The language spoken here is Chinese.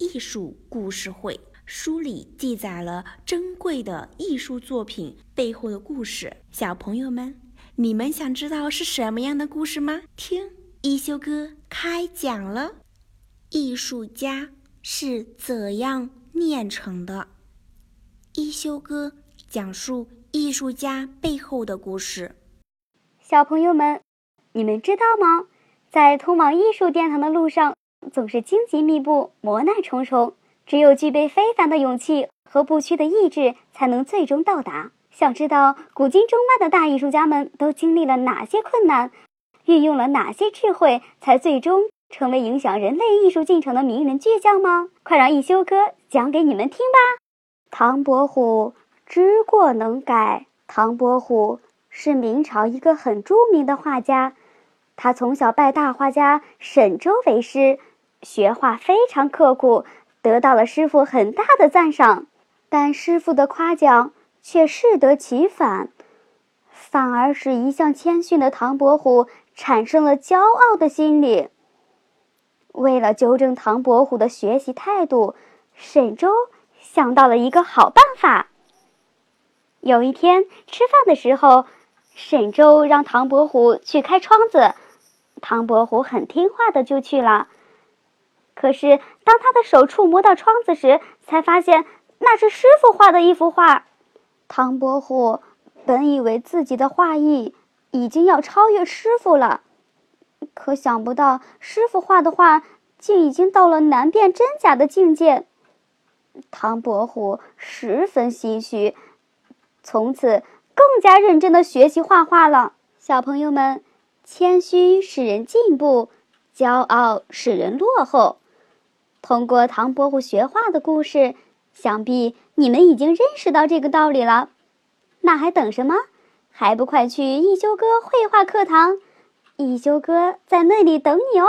艺术故事会》，书里记载了珍贵的艺术作品背后的故事。小朋友们，你们想知道是什么样的故事吗？听一休哥开讲了。艺术家是怎样炼成的？一休哥讲述艺术家背后的故事。小朋友们。你们知道吗？在通往艺术殿堂的路上，总是荆棘密布、磨难重重。只有具备非凡的勇气和不屈的意志，才能最终到达。想知道古今中外的大艺术家们都经历了哪些困难，运用了哪些智慧，才最终成为影响人类艺术进程的名人巨匠吗？快让一休哥讲给你们听吧！唐伯虎知过能改。唐伯虎是明朝一个很著名的画家。他从小拜大画家沈周为师，学画非常刻苦，得到了师傅很大的赞赏。但师傅的夸奖却适得其反，反而使一向谦逊的唐伯虎产生了骄傲的心理。为了纠正唐伯虎的学习态度，沈周想到了一个好办法。有一天吃饭的时候，沈周让唐伯虎去开窗子。唐伯虎很听话的就去了，可是当他的手触摸到窗子时，才发现那是师傅画的一幅画。唐伯虎本以为自己的画艺已经要超越师傅了，可想不到师傅画的画竟已经到了难辨真假的境界。唐伯虎十分唏嘘，从此更加认真的学习画画了。小朋友们。谦虚使人进步，骄傲使人落后。通过唐伯虎学画的故事，想必你们已经认识到这个道理了。那还等什么？还不快去一休哥绘画课堂？一休哥在那里等你哦。